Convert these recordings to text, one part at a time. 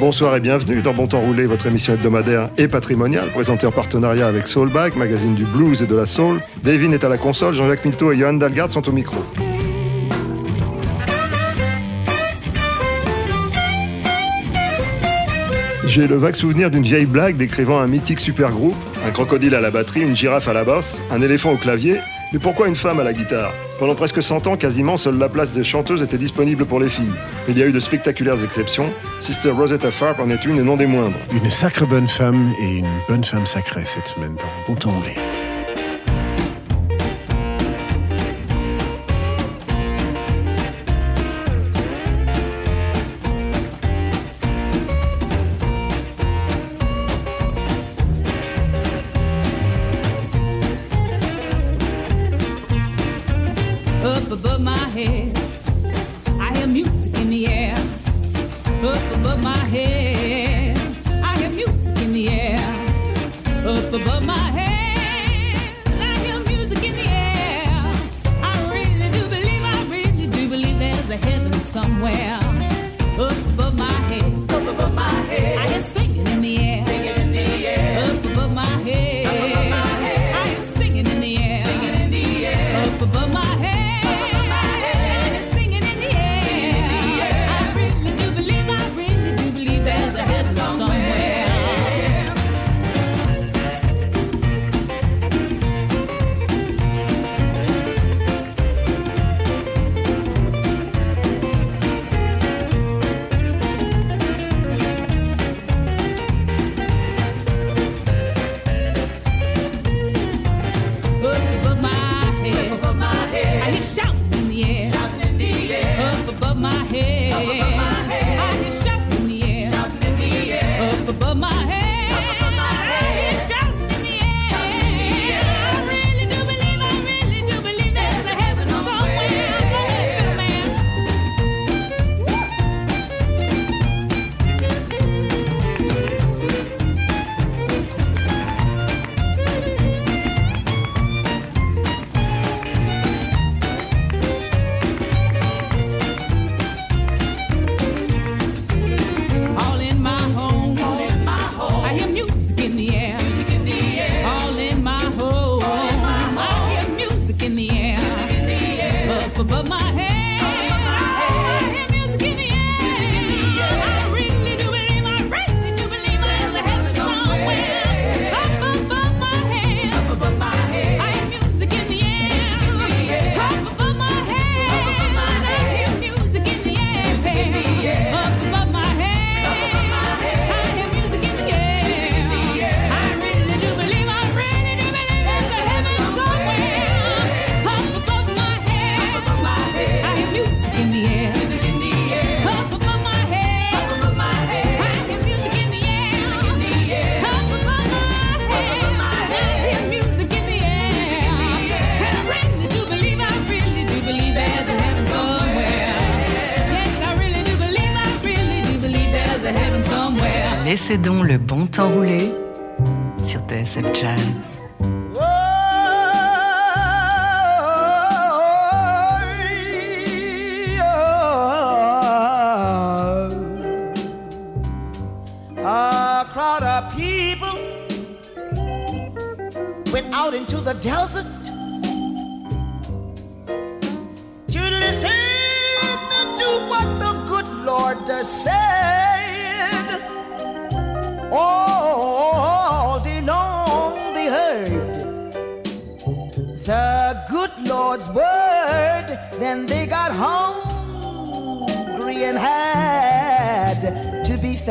Bonsoir et bienvenue dans Bon Temps Roulé, votre émission hebdomadaire et patrimoniale, présentée en partenariat avec Soulbag, magazine du blues et de la soul. Devin est à la console, Jean-Jacques Milteau et Johan Dalgard sont au micro. J'ai le vague souvenir d'une vieille blague décrivant un mythique supergroupe, un crocodile à la batterie, une girafe à la basse, un éléphant au clavier mais pourquoi une femme à la guitare Pendant presque 100 ans, quasiment, seule la place des chanteuses était disponible pour les filles. Mais Il y a eu de spectaculaires exceptions. Sister Rosetta Farp en est une et non des moindres. Une sacre bonne femme et une bonne femme sacrée cette semaine dans Contemplée.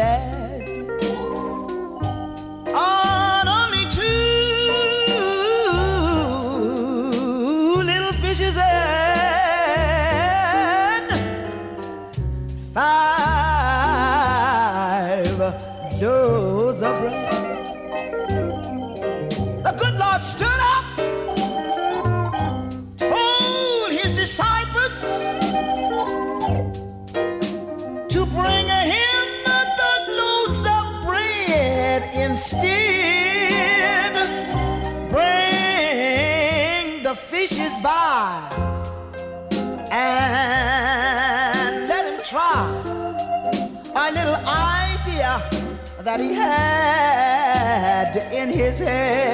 sad in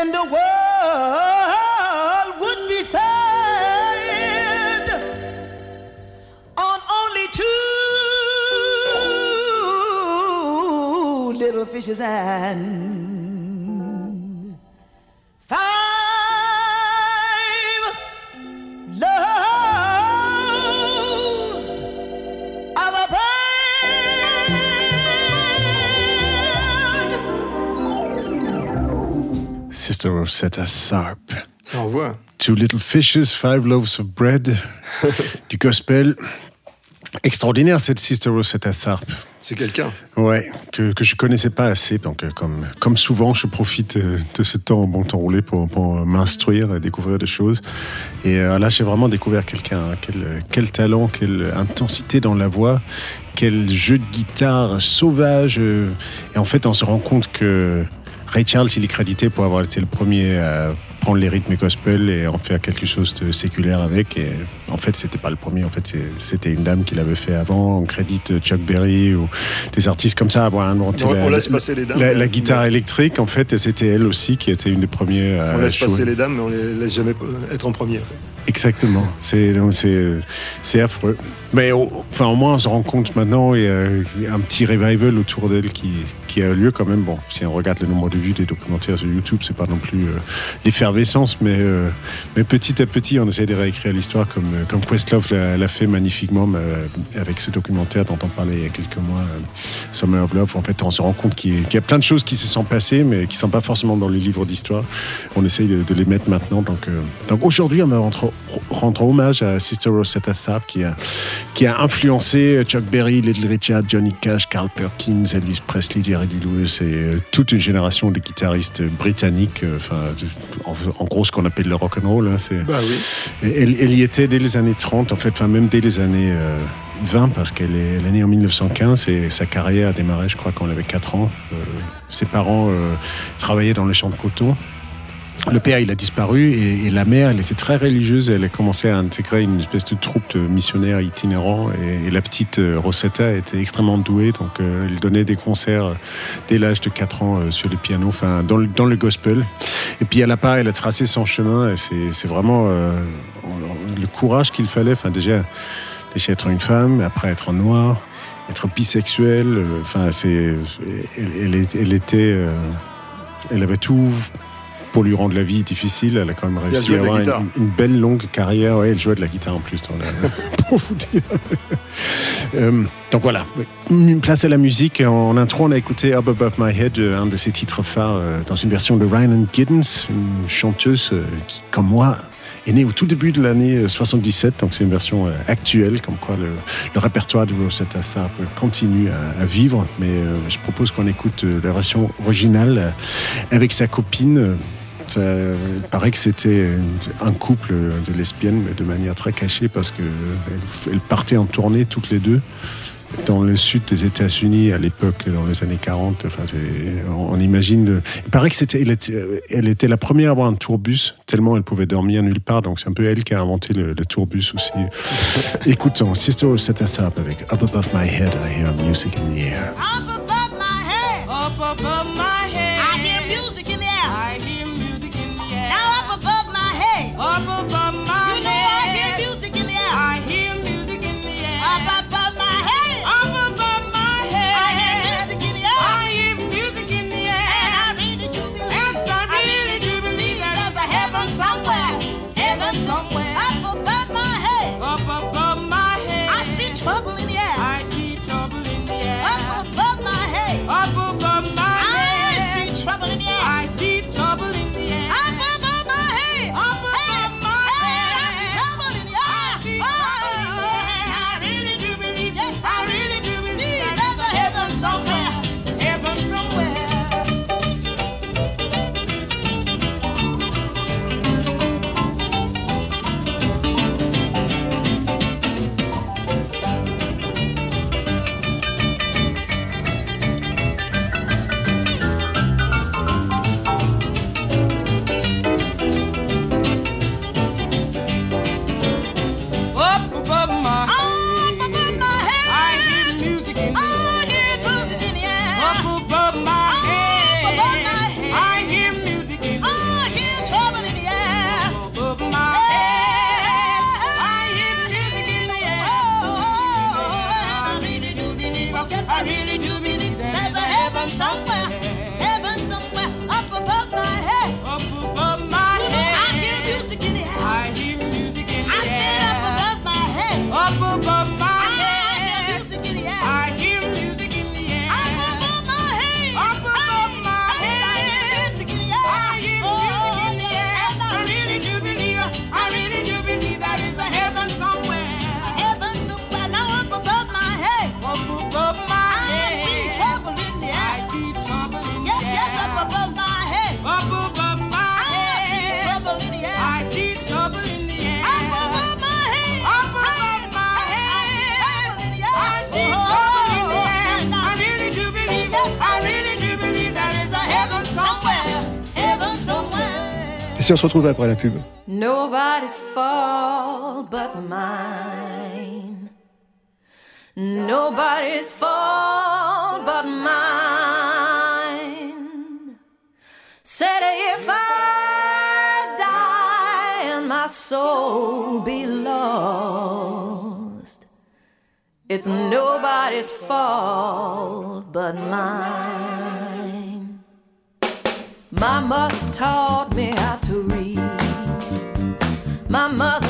then the world would be fed. On only two little fishes and Sister Rosetta Tharpe. Ça envoie. Two Little Fishes, Five Loaves of Bread, du gospel. Extraordinaire cette Sister Rosetta Tharpe. C'est quelqu'un. Ouais, que, que je connaissais pas assez. Donc, euh, comme, comme souvent, je profite euh, de ce temps, bon temps roulé, pour, pour m'instruire et découvrir des choses. Et euh, là, j'ai vraiment découvert quelqu'un. hein. Quel, quel talent, quelle intensité dans la voix, quel jeu de guitare sauvage. euh. Et en fait, on se rend compte que Ray Charles, il est crédité pour avoir été le premier à prendre les rythmes gospel et en faire quelque chose de séculaire avec. Et en fait, c'était pas le premier. En fait, c'était une dame qui l'avait fait avant. On crédite Chuck Berry ou des artistes comme ça à avoir inventé On- la, on laisse passer les dames, la- guitare électrique. En fait, c'était elle aussi qui était une des premières. On laisse passer les dames, mais on les laisse jamais être en premier. Exactement. C'est affreux. Mais au, enfin au moins on se rend compte maintenant il y a un petit revival autour d'elle qui qui a lieu quand même. Bon, si on regarde le nombre de vues des documentaires sur YouTube, c'est pas non plus euh, l'effervescence, mais euh, mais petit à petit on essaie de réécrire l'histoire comme euh, comme Questlove l'a fait magnifiquement avec ce documentaire dont on parlait il y a quelques mois, Summer of Love. En fait, on se rend compte qu'il y, a- plein de choses qui se sont passées, mais qui sont pas forcément dans les livres d'histoire. On essaye de, les mettre maintenant. Donc, donc aujourd'hui, on va rendre, rendre hommage à Sister Rosetta Tharpe qui a, qui a influencé Chuck Berry, Little Richard, Johnny Cash, Carl Perkins, Elvis Presley, Jerry Lee Lewis et euh, toute une génération de guitaristes britanniques. euh, Enfin, en, en gros, ce qu'on appelle le rock and roll. hein, c'est Bah oui. Elle, elle y était dès les années 30, en fait, enfin même dès les années euh, 20, parce qu'elle est, elle est née en 1915 et sa carrière a démarré, je crois, quand elle avait 4 ans. Euh, ses parents euh, travaillaient dans les champs de coton. Le père, il a disparu et, la mère, elle était très religieuse. Elle a commencé à intégrer une espèce de troupe de missionnaires itinérants. Et, la petite euh, Rosetta était extrêmement douée. Donc, euh, elle donnait des concerts euh, dès l'âge de 4 ans euh, sur les pianos, enfin, dans le, le gospel. Et puis, à la part, elle a tracé son chemin. Et c'est vraiment le courage qu'il fallait. Enfin, déjà, déjà être une femme, après être noire, être bisexuelle. Enfin, c'est, elle, elle elle était, elle avait tout pour lui rendre la vie difficile. Elle a quand même réussi à avoir une, une belle longue carrière. Ouais, elle jouait de la guitare en plus. la- pour vous dire. Euh, donc voilà, une place à la musique. En intro, on a écouté Up Above My Head, un de ses titres phares, euh, dans une version de Ryan Giddens, une chanteuse euh, qui, comme moi, est née au tout début de l'année euh, 77, donc c'est une version actuelle, comme quoi le, le répertoire de Rosetta Tharpe continue à, à vivre. Mais je propose qu'on écoute la version originale avec sa copine. Euh, Ça, il paraît que c'était un couple de lesbiennes, mais de manière très cachée, parce que elles, elles partaient en tournée toutes les deux dans le sud des États-Unis à l'époque, dans les années 40. Enfin, on, on imagine. le- Il paraît que c'était, elle était, elle était la première à avoir un tourbus, tellement elle pouvait dormir nulle part. Donc c'est un peu elle qui a inventé le, le tourbus aussi. Écoutons Sister Rosetta Tharpe avec Up Above My Head, I Hear Music in the Air. Up above my head. Up above my On se retrouve après la pub. Nobody's fault but mine. Nobody's fault but mine. Said if I die and my soul be lost, it's nobody's fault but mine. Mama taught me how to read. My mother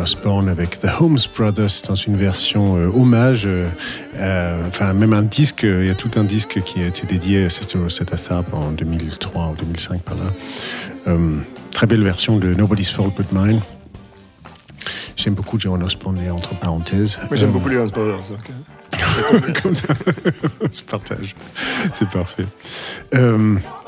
Osborne avec The Holmes Brothers dans une version euh, hommage, euh, euh, enfin même un disque, il y a tout un disque qui a été dédié à Sister Rosetta Tharpe en 2003, ou 2005 par là. très belle version de Nobody's Fault But Mine. J'aime beaucoup John Osborne, et entre parenthèses. J'aime beaucoup les Holmes Brothers. On se partage. C'est parfait.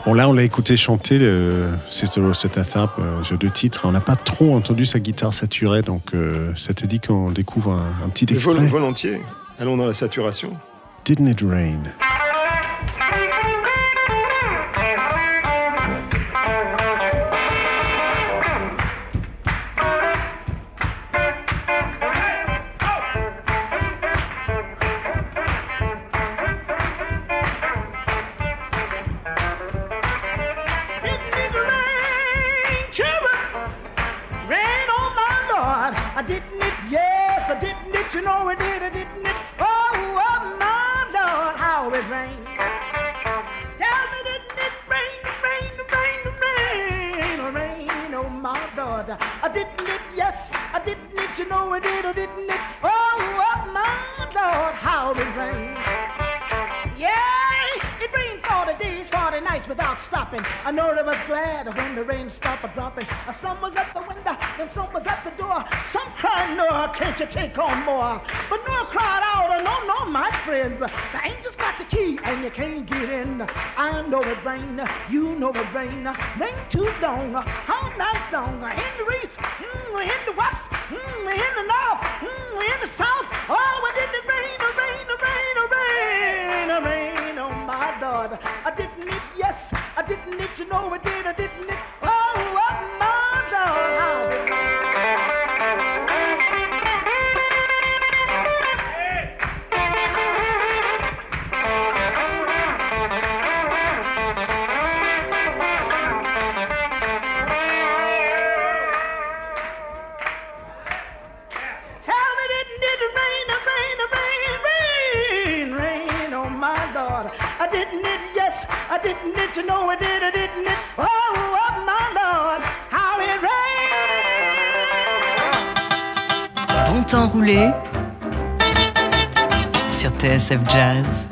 Bon, là, on l'a écouté chanter, euh, c'est cette attrape euh, sur deux titres. On n'a pas trop entendu sa guitare saturée, donc euh, ça te dit qu'on découvre un, petit extrait. Volontiers, allons dans la saturation. Didn't it rain? Sur TSF Jazz.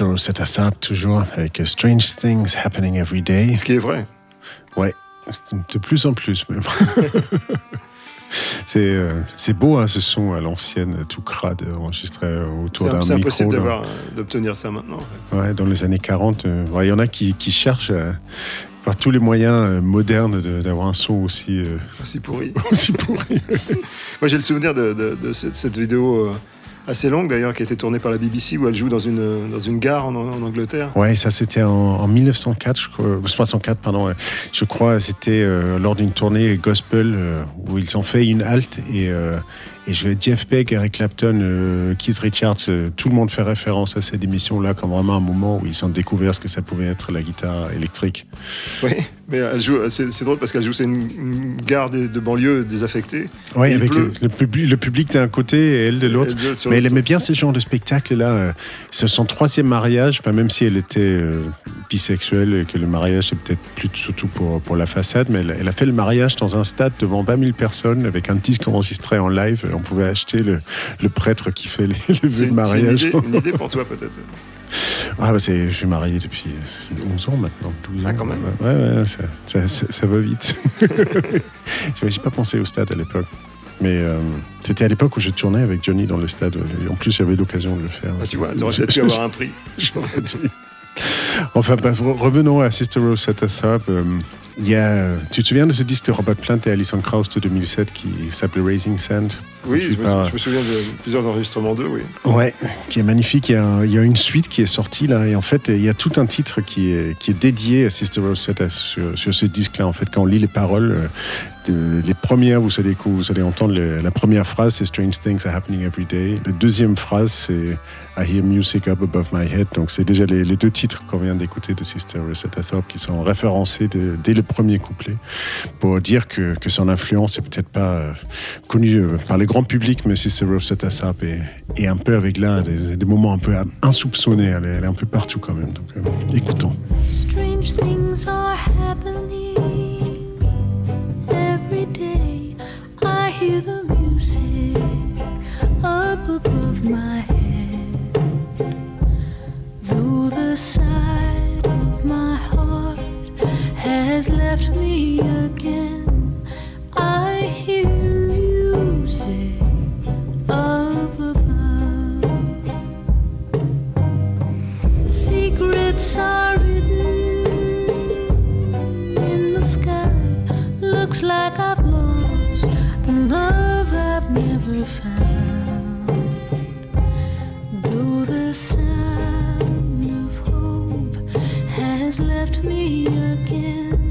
Sister Rosetta Tharpe, toujours avec Strange Things Happening Every Day. Ce qui est vrai. Ouais, de plus en plus même. C'est euh, c'est beau hein, ce son à l'ancienne, tout crade, enregistré autour C'est d'un c'est micro. impossible là. d'avoir- d'obtenir ça maintenant. en fait. Ouais, dans les années 40, euh, ouais, il y en a qui, qui cherchent euh, par tous les moyens euh, modernes de- d'avoir un son aussi, euh, Aussi pourri. aussi pourri. Moi, j'ai le souvenir de, de- de cette, cette vidéo euh, assez longue d'ailleurs qui a été tournée par la BBC où elle joue dans une, dans une gare en, Angleterre. Ouais, ça c'était en, en 1904, je crois, euh, 64, pardon. ouais. Je crois c'était euh, lors d'une tournée gospel euh, où ils ont fait une halte et, euh, et je, Jeff Beck, Eric Clapton, euh, Keith Richards, euh, tout le monde fait référence à cette émission-là comme vraiment un moment où ils ont découvert ce que ça pouvait être la guitare électrique. Oui, mais elle joue. C'est drôle parce qu'elle joue. C'est une, une gare de banlieue désaffectée. Oui, avec le, le public, le public d'un côté et elle de l'autre. Mais elle aimait bien ce genre de spectacle-là. euh, C'est son troisième mariage, enfin, même si elle était euh, bisexuelle et que le mariage c'est peut-être plus surtout pour, pour la façade, mais elle, elle a fait le mariage dans un stade devant 20 000 personnes avec un disque enregistré en live. On pouvait acheter le, le prêtre qui fait les, les C'est vœux de une, c'est une mariage. idée, une idée pour toi peut-être. Ah, bah, c'est- je suis marié depuis euh, 11 ans maintenant. 12 Ah, ans. quand même. Ouais, ouais, ça, ça- ça- ça va vite. J'ai pas pensé au stade à l'époque. Mais euh, c'était à l'époque où je tournais avec Johnny dans le stade. Et en plus, j'avais l'occasion de le faire. Ah, tu vois, tu aurais peut-être pu avoir un prix. J'aurais dû. Enfin, re- revenons à Sister Rosetta Tharpe. Euh, il y a, tu te souviens de ce disque de Robert Plant et Alison Krauss de 2007 qui s'appelait Raising Sand? Oui, je me, parles- je me souviens de plusieurs enregistrements d'eux, oui. Ouais, qui est magnifique. Il y, a un- il y a une suite qui est sortie là, et en fait, il y a tout un titre qui est, qui est dédié à Sister Rosetta sur, sur ce disque-là. En fait, quand on lit les paroles, euh, les premières, vous allez, vous allez entendre la première phrase, c'est Strange things are happening every day. La deuxième phrase, c'est I hear music up above my head. Donc, c'est déjà les, les deux titres qu'on vient d'écouter de Sister Rosetta Thorpe qui sont référencés de- dès le premier couplet, pour dire que, que son influence est peut-être pas euh, connue euh, par les grands publics, mais c'est Rosetta Tharpe et, et, un peu avec là des, des moments un peu insoupçonnés. Elle est, elle est, un peu partout quand même. Donc euh, écoutons. Strange things are happening every day. I hear the music up above my head. Though the side has left me again. I hear music up above. Secrets are written in the sky. Looks like I've lost the love I've never found. Though the sound of hope has left me again.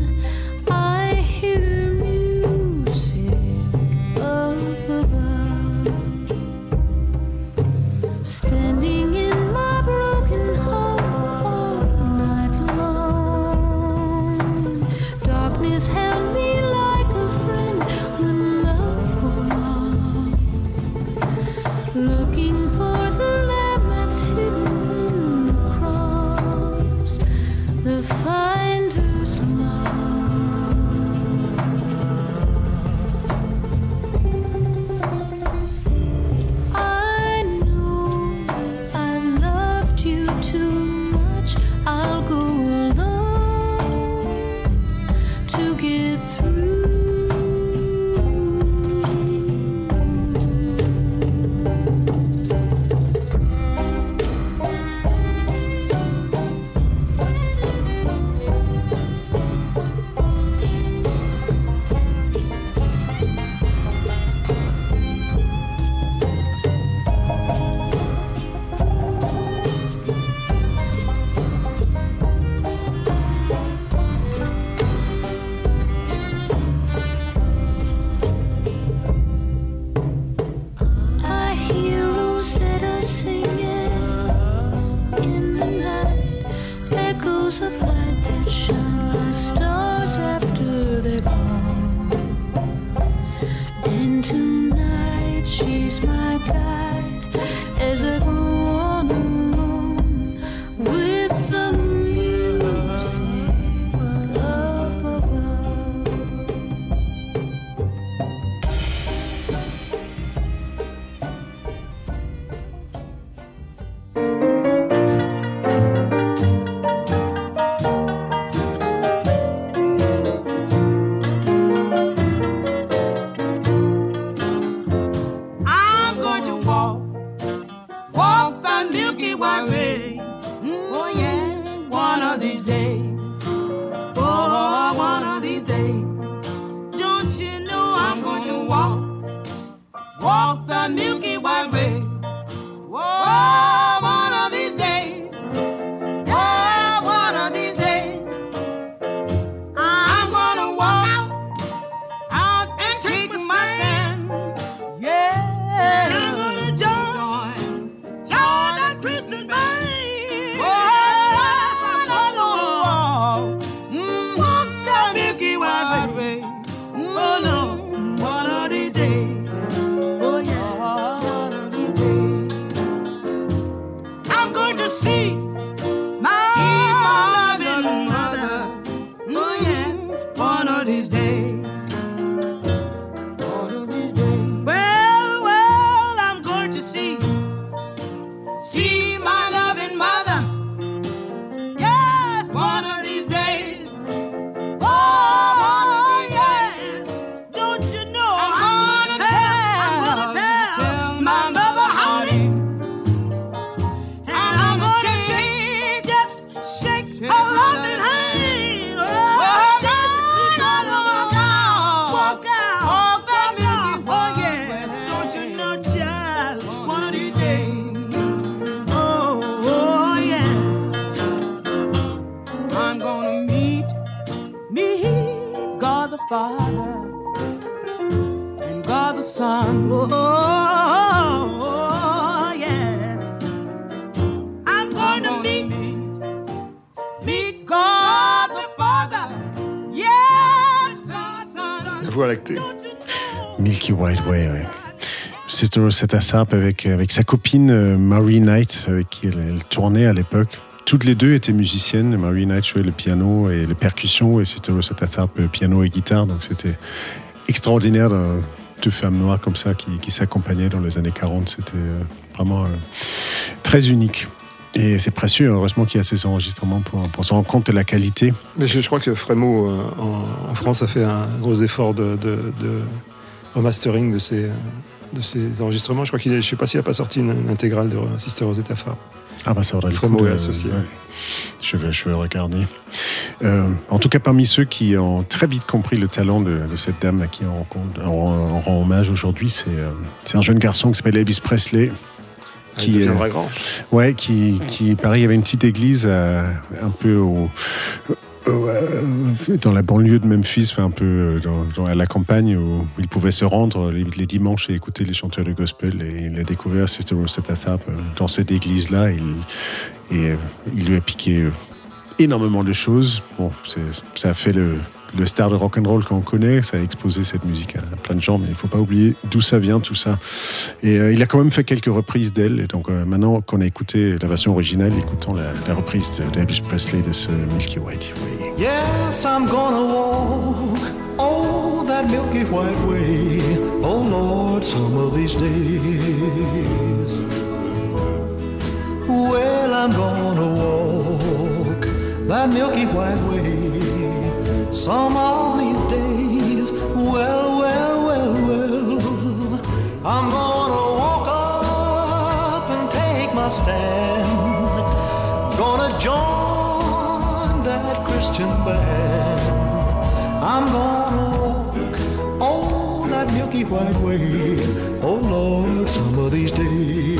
White Way. Sister Rosetta Tharpe avec, avec sa copine euh, Marie Knight, avec qui elle, tournait à l'époque. Toutes les deux étaient musiciennes. Marie Knight jouait le piano et les percussions, et Sister Rosetta Tharpe, euh, piano et guitare. Donc c'était extraordinaire, de- deux femmes noires comme ça qui, qui s'accompagnaient dans les années 40. C'était euh, vraiment euh, très unique. Et c'est précieux, heureusement qu'il y a ces enregistrements pour, pour se rendre compte de la qualité. Mais je, crois que Frémo, euh, en, France, a fait un gros effort de remastering de ces, euh, de ces enregistrements. Je crois qu'il est, je sais pas s'il n'a pas sorti une, une intégrale de Sister Rosetta Tharpe. Ah bah ça vaudrait le coup. de- est associé. ouais. Je vais, je vais regarder. Euh, en tout cas, parmi ceux qui ont très vite compris le talent de, de cette dame à qui on, rencontre- on, on rend hommage aujourd'hui, c'est euh, c'est un jeune garçon qui s'appelle Elvis Presley. Ah, il deviendra euh, grand. Ouais, qui, qui, pareil, il y avait une petite église euh, un peu au, euh, dans la banlieue de Memphis, un peu euh, à la campagne où il pouvait se rendre les, dimanches et écouter les chanteurs du gospel. Et il a découvert Sister Rosetta Tharpe euh, dans cette église-là. Et euh, il lui a piqué euh, énormément de choses. Bon, ça a fait le, le star de rock'n'roll qu'on connaît, ça a exposé cette musique à, plein de gens, mais il ne faut pas oublier d'où ça vient, tout ça. Et euh, il a quand même fait quelques reprises d'elle. Et donc euh, maintenant qu'on a écouté la version originale, écoutons la, reprise de- d'Elvis Presley de ce Milky Way. Yes, I'm gonna walk oh that milky way. Oh Lord, some of these days. Well, I'm gonna walk that milky white way. Some of these days. Well, well, well, well. I'm gonna walk up and take my stand. Gonna join that Christian band. I'm gonna walk on that milky white way. Oh Lord, some of these days.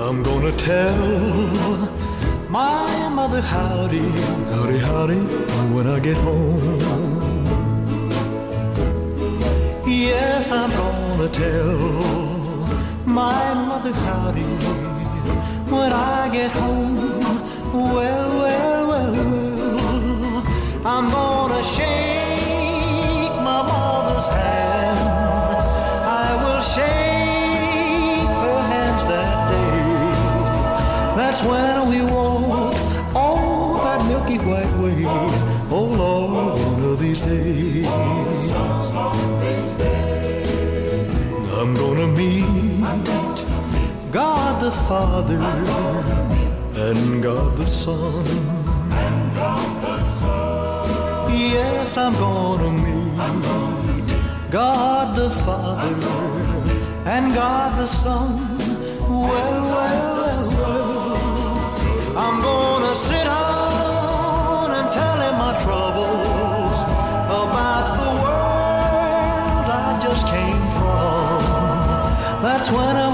I'm gonna tell my mother howdy, howdy, howdy when I get home. Yes, I'm gonna tell my mother howdy when I get home. Well, well, well, well, I'm gonna shake my mother's hand. I will shake her hands that day. That's when we the Father and God the Son. Yes, I'm gonna meet God the Father and God the Son. Well, well, well. I'm gonna sit down and tell him my troubles about the world I just came from. That's when we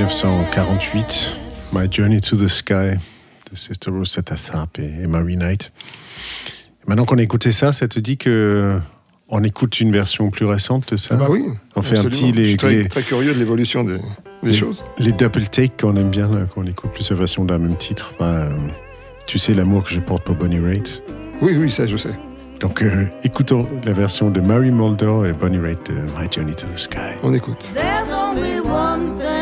1948, My Journey to the Sky, de Sister Rosetta Tharpe et Mary Knight. Maintenant qu'on a écouté ça, ça te dit que on écoute une version plus récente de ça? Ah bah oui. On fait un absolument. petit Je les, suis très, les, très curieux de l'évolution des, des les- choses. les double takes qu'on aime bien, là, qu'on écoute plusieurs versions d'un même titre. Bah, euh, tu sais l'amour que je porte pour Bonnie Raitt. Oui, oui, ça je sais. Donc euh, écoutons la version de Mary Mulder et Bonnie Raitt de My Journey to the Sky. On écoute. There's only one thing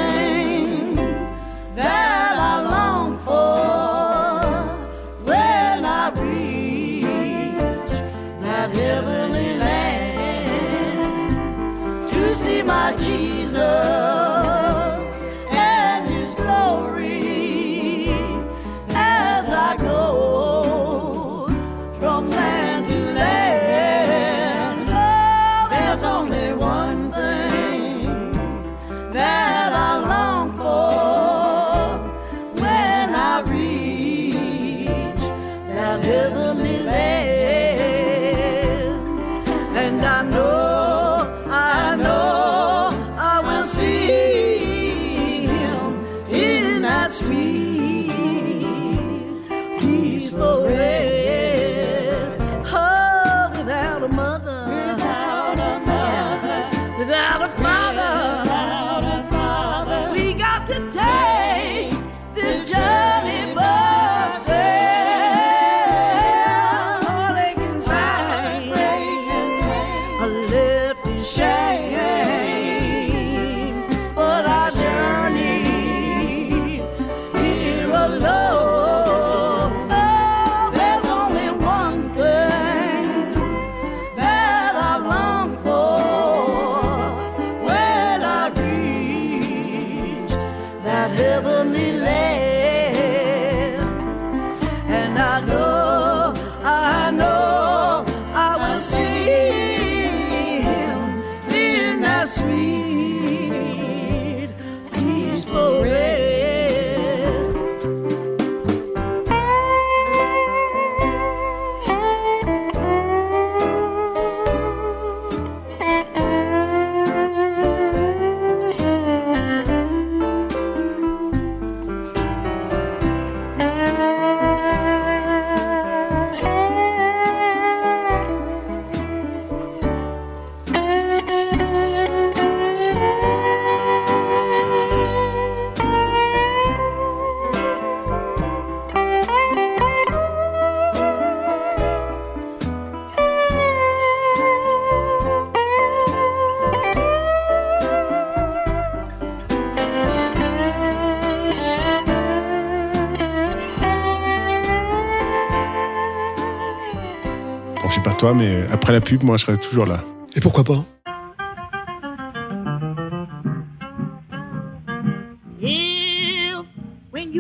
heavenly land. Pub, moi, je serai toujours là. Et pourquoi pas? When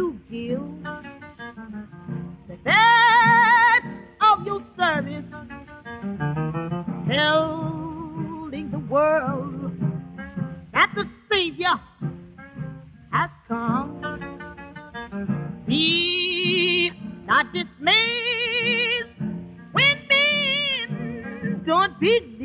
men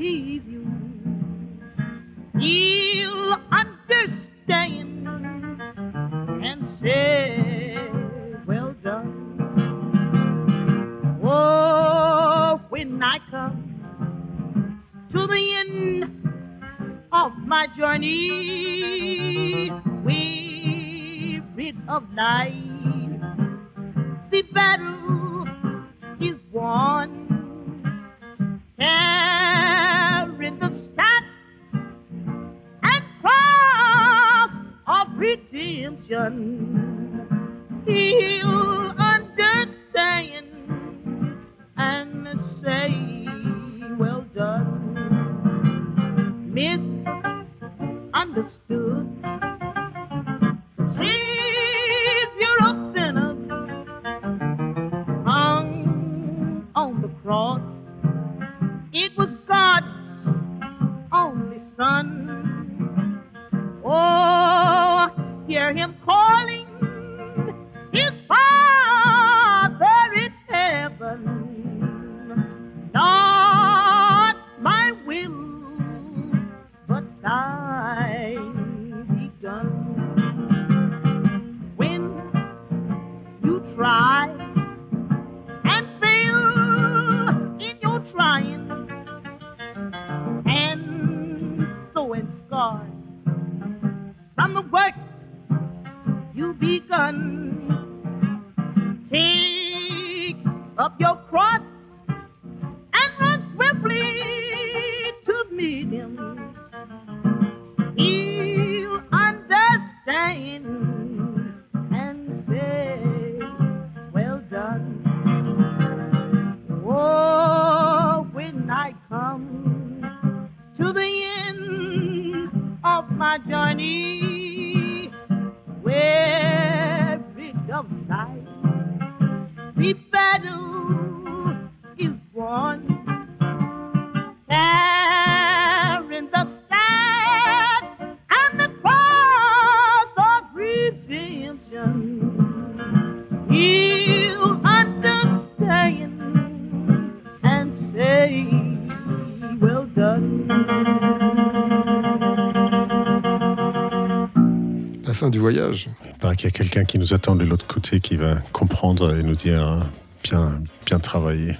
voyage. Il paraît qu'il y a quelqu'un qui nous attend de l'autre côté qui va comprendre et nous dire hein, bien, bien travaillé.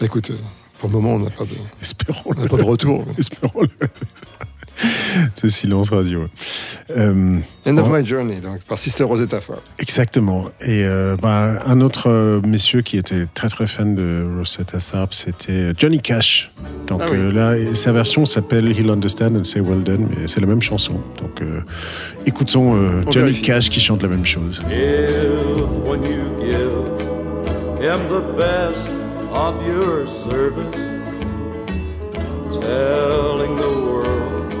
Écoute, euh, pour le moment, on n'a pas de, Espérons. on pas de retour. Espérons-le. Ce silence radio. Euh, End of My Journey, donc par Sister Rosetta Tharpe. Exactement. Et euh, bah, un autre euh, monsieur qui était très très fan de Rosetta Tharpe, c'était Johnny Cash. Donc Ah oui. euh, là, sa version s'appelle He'll Understand and Say Well Done, mais c'est la même chanson. Donc euh, écoutons euh, Johnny vérifie. Cash qui chante la même chose. If when you give him the best of your service, telling the world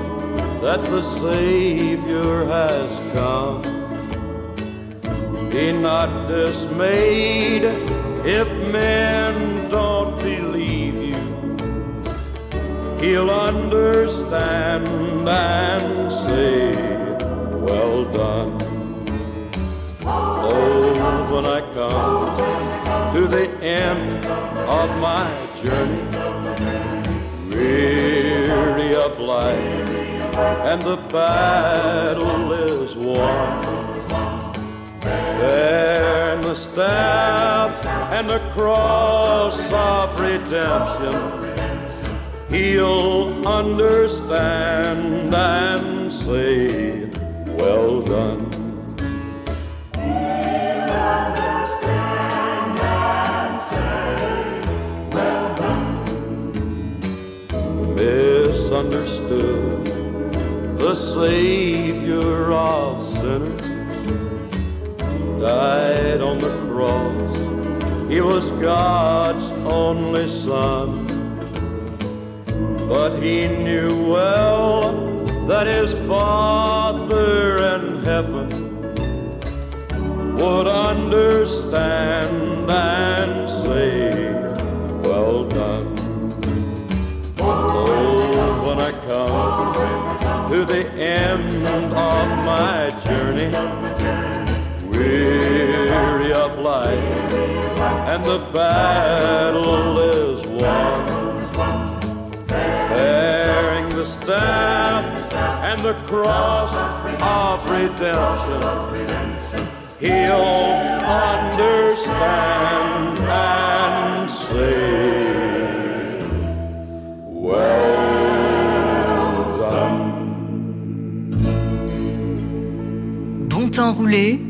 that the Savior has come, be not dismayed if men don't He'll understand and say, Well done. Oh, when I come to the end of my journey, weary of life, and the battle is won. There in the staff and the cross of redemption, he'll understand and say, Well done. Misunderstood the Savior of sinners died on the cross. He was God's only Son, but he knew well that his Father in heaven would understand and say, Well done. Oh, when I come to the end of my journey, weary of life, and the battle is won. death and the cross of redemption. He'll understand and say, Well temps roulé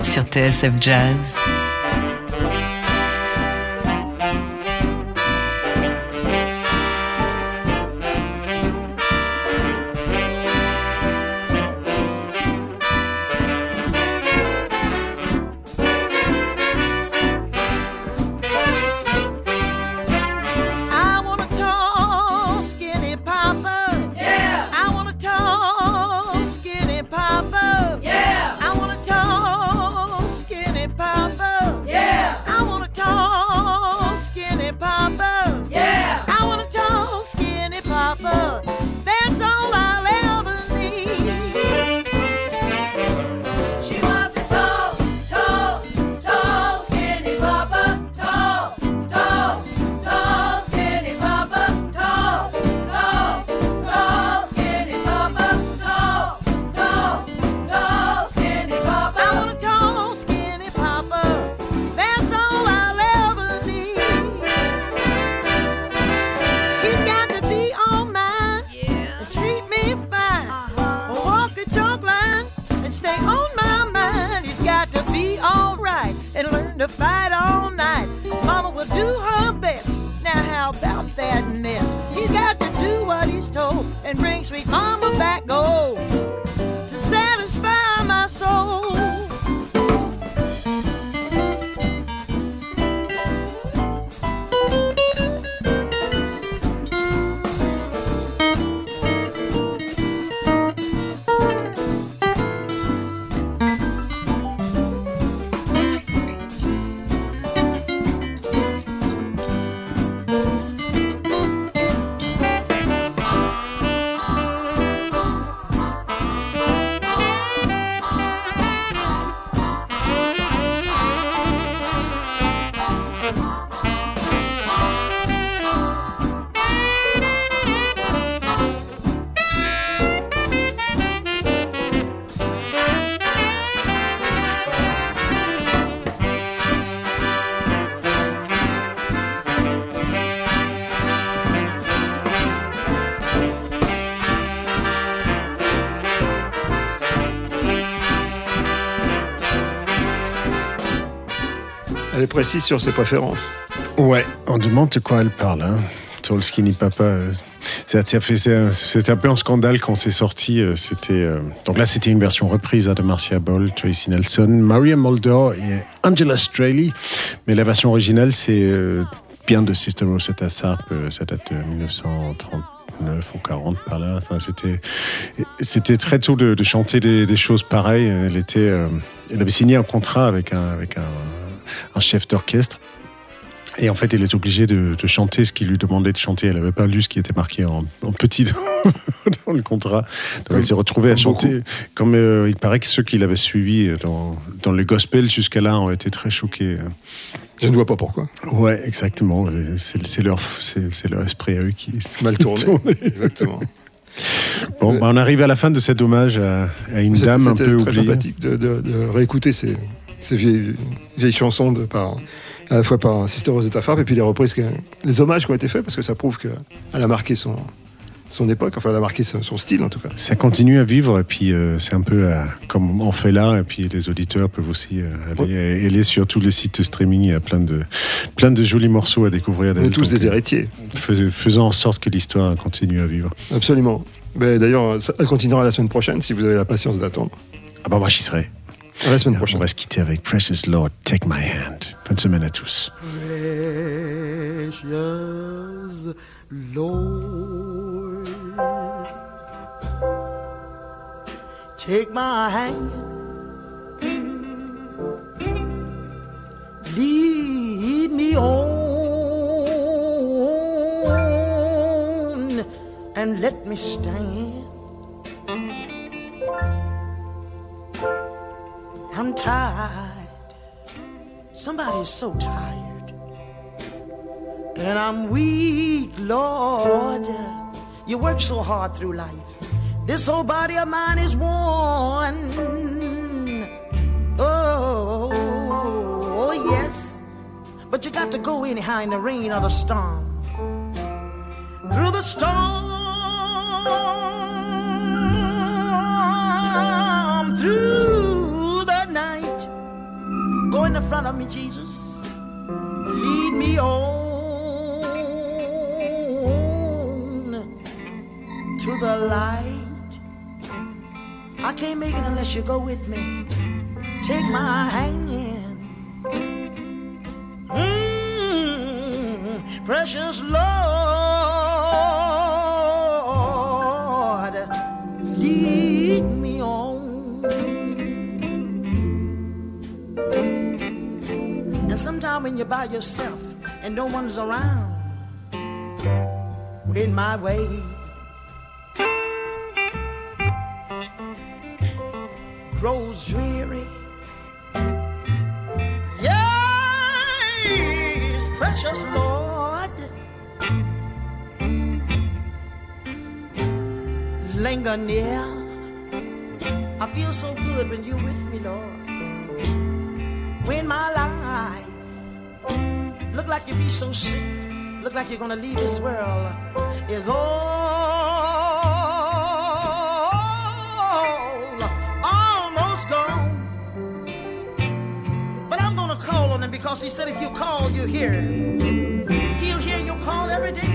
sur TSF Jazz. Elle précise sur ses préférences. Ouais, on demande de quoi elle parle. Hein. Tall Skinny Papa. euh, C'était un peu un scandale quand c'est sorti. euh, C'était euh, donc là, c'était une version reprise hein, de Marcia Ball, Tracy Nelson, Maria Muldaur et Angela Straley. Mais la version originale, c'est bien de Sister Rosetta Tharpe. Ça date de 1939 ou 40 par là. Enfin, c'était c'était très tôt de, chanter des, choses pareilles. Elle était, elle avait signé un contrat avec un, un chef d'orchestre. Et en fait, elle est obligée de, de chanter ce qu'il lui demandait de chanter. Elle n'avait pas lu ce qui était marqué en, en petit dans le contrat. Donc Comme- elle s'est retrouvée à chanter. Comme euh, il paraît que ceux qui l'avaient suivi dans, dans le gospel jusqu'à là ont été très choqués. Je ne vois pas pourquoi. Ouais, exactement. C'est leur, c'est leur esprit à eux qui Mal tourné. Exactement. Bon, bah, on arrive à la fin de cet hommage à, à une C'était- dame un C'était peu très oubliée. sympathique de, de- de réécouter ces, ces vieilles, vieilles chansons de, par, à la fois par Sister Rosetta Tharpe et puis les reprises, que- les hommages qui ont été faits parce que ça prouve qu'elle a marqué son, son époque, enfin elle a marqué son, style en tout cas. Ça continue à vivre et puis euh, c'est un peu euh, comme on fait là et puis les auditeurs peuvent aussi euh, aller, et aller sur tous les sites streaming. Il y a plein de plein de jolis morceaux à découvrir. On est tous des euh, héritiers. fais- faisons en sorte que l'histoire continue à vivre. Absolument. Ben, D'ailleurs, elle continuera la semaine prochaine si vous avez la patience d'attendre. Ah bah moi j'y serai. À la semaine prochaine. On va se quitter avec Precious Lord, Take My Hand. Bonne semaine à tous. precious Lord. Take my hand, lead me on, and let me stand. I'm tired. Somebody's so tired. And I'm weak, Lord. You work so hard through life. This old body of mine is worn. Oh, oh, oh yes. But you got to go anyhow in the rain or the storm. Through the storm, through. Go in the front of me, Jesus. Lead me on to the light. I can't make it unless you go with me. Take my hand. Mm, precious Lord, When you're by yourself and no one's around, in my way. Grows dreary. Yes, precious Lord. Linger near. I feel so good when you're with me, Lord. Like you be so sick, look like you're gonna leave this world, is all almost gone. But I'm gonna call on him because he said if you call, you hear. He'll hear your call every day.